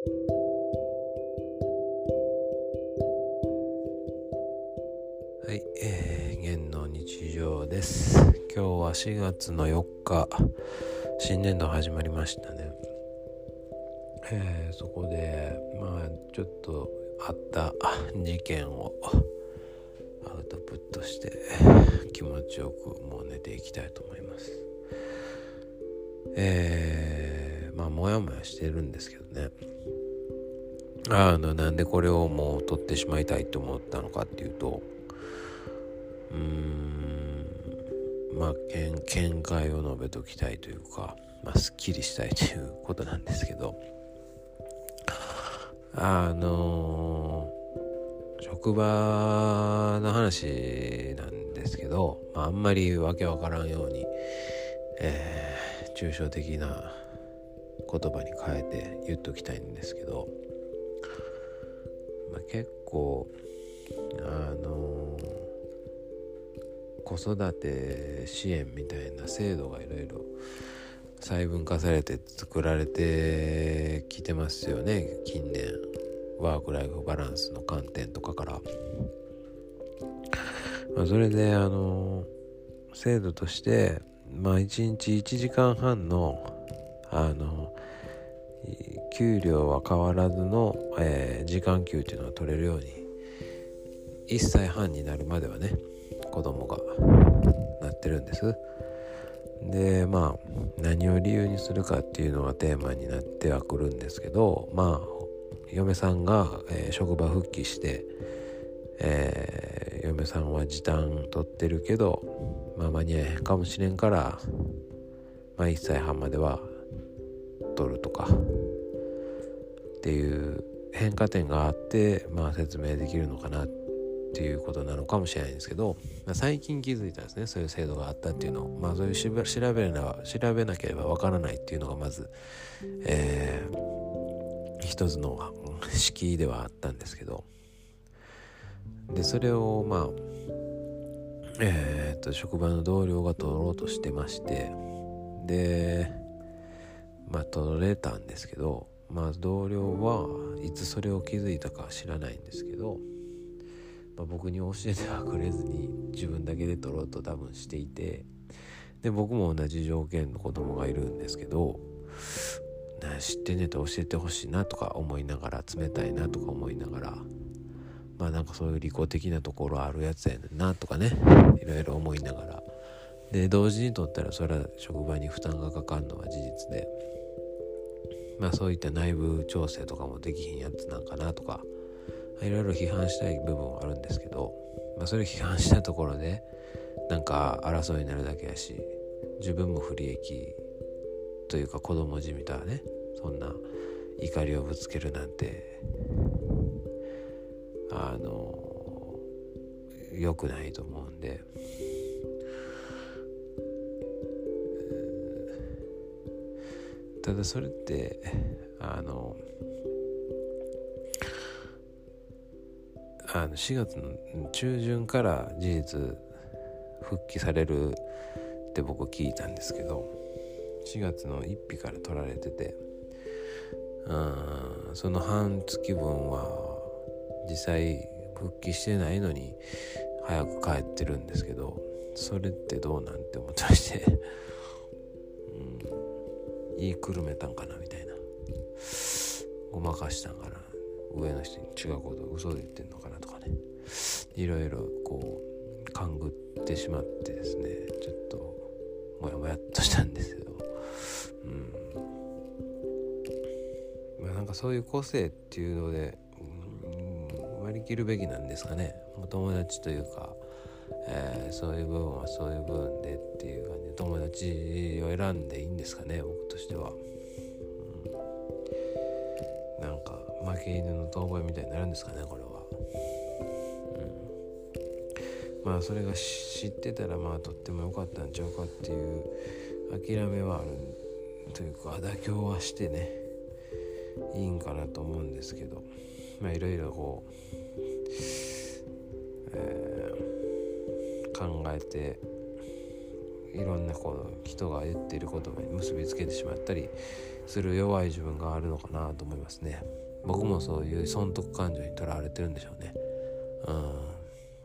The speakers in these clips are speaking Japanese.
はい、えー、現の日常です。今日は4月の4日、新年度始まりましたね。えー、そこで、まあ、ちょっとあった事件をアウトプットして気持ちよくもう寝ていきたいと思います。えー、まあ、もやもやしてるんですけどね。あの、なんでこれをもう取ってしまいたいと思ったのかっていうと、うーんまあ見解を述べときたいというか、まあ、すっきりしたいということなんですけどあのー、職場の話なんですけど、まあ、あんまりわけわからんように、えー、抽象的な言葉に変えて言っときたいんですけど、まあ、結構あの子育て支援みたいな制度がいろいろ細分化されて作られてきてますよね。近年ワーク・ライフ・バランスの観点とかから、まあ、それであの制度としてまあ1日1時間半のあの給料は変わらずの、えー、時間給っていうのが取れるように1歳半になるまではね子供がなってるんです。でまあ何を理由にするかっていうのがテーマになってはくるんですけどまあ嫁さんが、えー、職場復帰して、えー、嫁さんは時短取ってるけど、まあ、間に合えへんかもしれんから、まあ、1歳半までは取るとかっていう変化点があって、まあ、説明できるのかなっていうことなのかもしれないんですけどまあ最近気づいたんですね。そういう制度があったっていうのを。まあそういう調べな調べなければわからないっていうのがまず、えー、一つの敷居ではあったんですけど。でそれをまあえー、っと職場の同僚が取ろうとしてまして。でまあ取れたんですけどまあ同僚はいつそれを気づいたか知らないんですけどまあ、僕に教えてはくれずに自分だけで取ろうと多分していてで僕も同じ条件の子供がいるんですけど知ってねと教えてほしいなとか思いながら冷たいなとか思いながらまあなんかそういう利己的なところあるやつやねんなとかねいろいろ思いながら。で同時にとったらそれは職場に負担がかかるのは事実でまあそういった内部調整とかもできひんやつなんかなとかいろいろ批判したい部分はあるんですけど、まあ、それを批判したところでなんか争いになるだけやし自分も不利益というか子供じみたねそんな怒りをぶつけるなんてあの良くないと思うんで。ただそれってあのあの4月の中旬から事実復帰されるって僕聞いたんですけど4月の1日から取られててうんその半月分は実際復帰してないのに早く帰ってるんですけどそれってどうなんて思ってまして、言いくるめたんかなみたいな。ごまかしたんかな。上の人に違うこと嘘で言ってんのかなとかね。いろいろこう勘ぐってしまってですね。ちょっともやもやっとしたんですけどうん。まあなんかそういう個性っていうので、うん、割り切るべきなんですかね。お友達というか、えー、そういう部分はそういう部分で。を選んでいいんですかね僕としては。うん、なんか負け犬の遠吠えみたいになるんですかねこれは、うん、まあそれが知ってたらまあとっても良かったんちゃうかっていう諦めはあるというか妥協はしてねいいんかなと思うんですけど。まあいろいろこう、えー、考えていろんなこう人が言っている言葉に結びつけてしまったりする弱い自分があるのかなと思いますね。僕もそういう損得感情にとらわれてるんでしょうね。うん。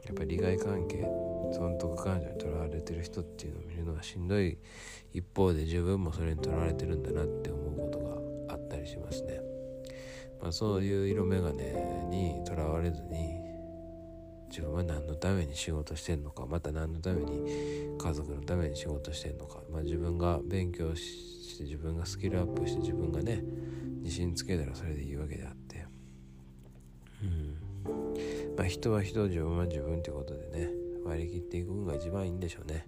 やっぱり利害関係損得感情にとらわれてる人っていうのを見るのはしんどい一方で自分もそれにとらわれてるんだなって思うことがあったりしますね、まあ、そういう色眼鏡にとらわれずに自分は何のために仕事してんのかまた何のために家族のために仕事してんのか、まあ、自分が勉強して自分がスキルアップして自分がね自信つけたらそれでいいわけであって。うん。まあ人は人自分は自分ってことでね割り切っていくのが一番いいんでしょうね。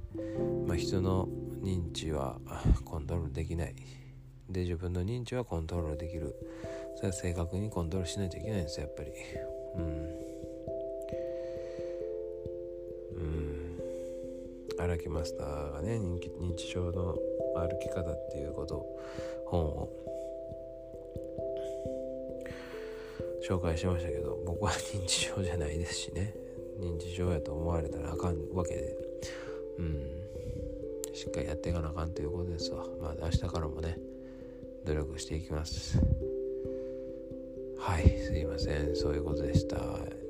まあ人の認知はコントロールできない。で自分の認知はコントロールできる。それは正確にコントロールしないといけないんですよやっぱり。荒木マスターがね認知症の歩き方っていうこと本を。紹介しましたけど僕は 認知症じゃないですしね。認知症やと思われたらあかんわけで。うん。しっかりやっていかなあかんということですわ。まあ明日からもね努力していきます。はいすいません。そういうことでした。